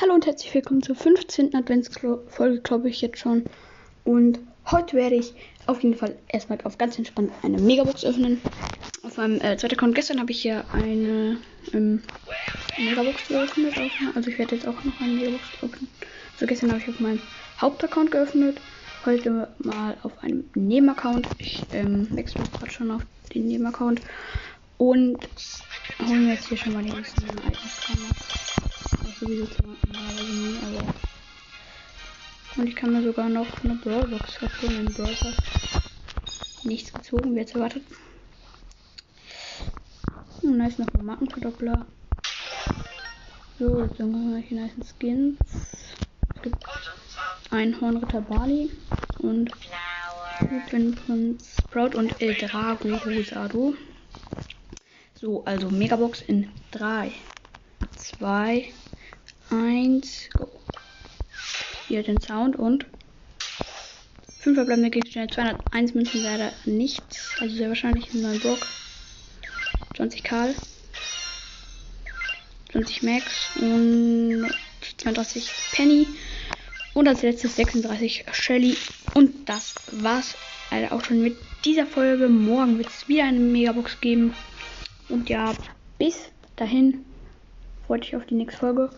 Hallo und herzlich willkommen zur 15. Adventsfolge, glaube ich jetzt schon. Und heute werde ich auf jeden Fall erstmal auf ganz entspannt eine Megabox öffnen. Auf meinem äh, zweiten Account gestern habe ich hier eine ähm, Megabox geöffnet. Also ich werde jetzt auch noch eine Megabox öffnen. Also gestern habe ich auf meinem Hauptaccount geöffnet. Heute mal auf einem Nebenaccount. Ich ähm, wechsle gerade schon auf den Nebenaccount. Und holen wir jetzt hier schon mal die ganzen Items sowieso normalerweise nie, aber. Und ich kann mir sogar noch eine Brawlbox holen in Brawl Nichts gezogen, wie jetzt erwartet. Und da ist noch ein Markenverdoppler. So, jetzt haben wir hier nice Skins. Es gibt einen Hornritter Bali und Prinz Sprout und El Drago Rosado. So, also Megabox in 3, 2, 1, go. Hier den Sound und 5 verbleibende Gegenstände, 201 Münzen leider nichts, also sehr wahrscheinlich ein neuen Brock. 20 Karl, 20 Max und 32 Penny und als letztes 36 Shelly. Und das war's leider auch schon mit dieser Folge. Morgen wird es wieder eine Megabox geben. Und ja, bis dahin freue ich auf die nächste Folge.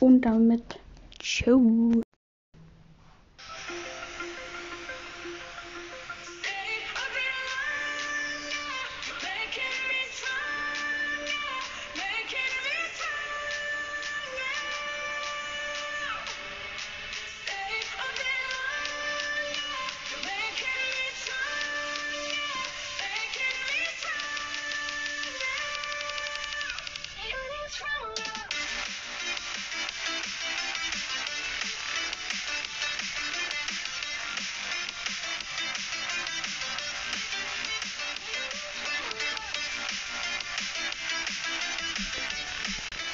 Und damit ciao. stronger.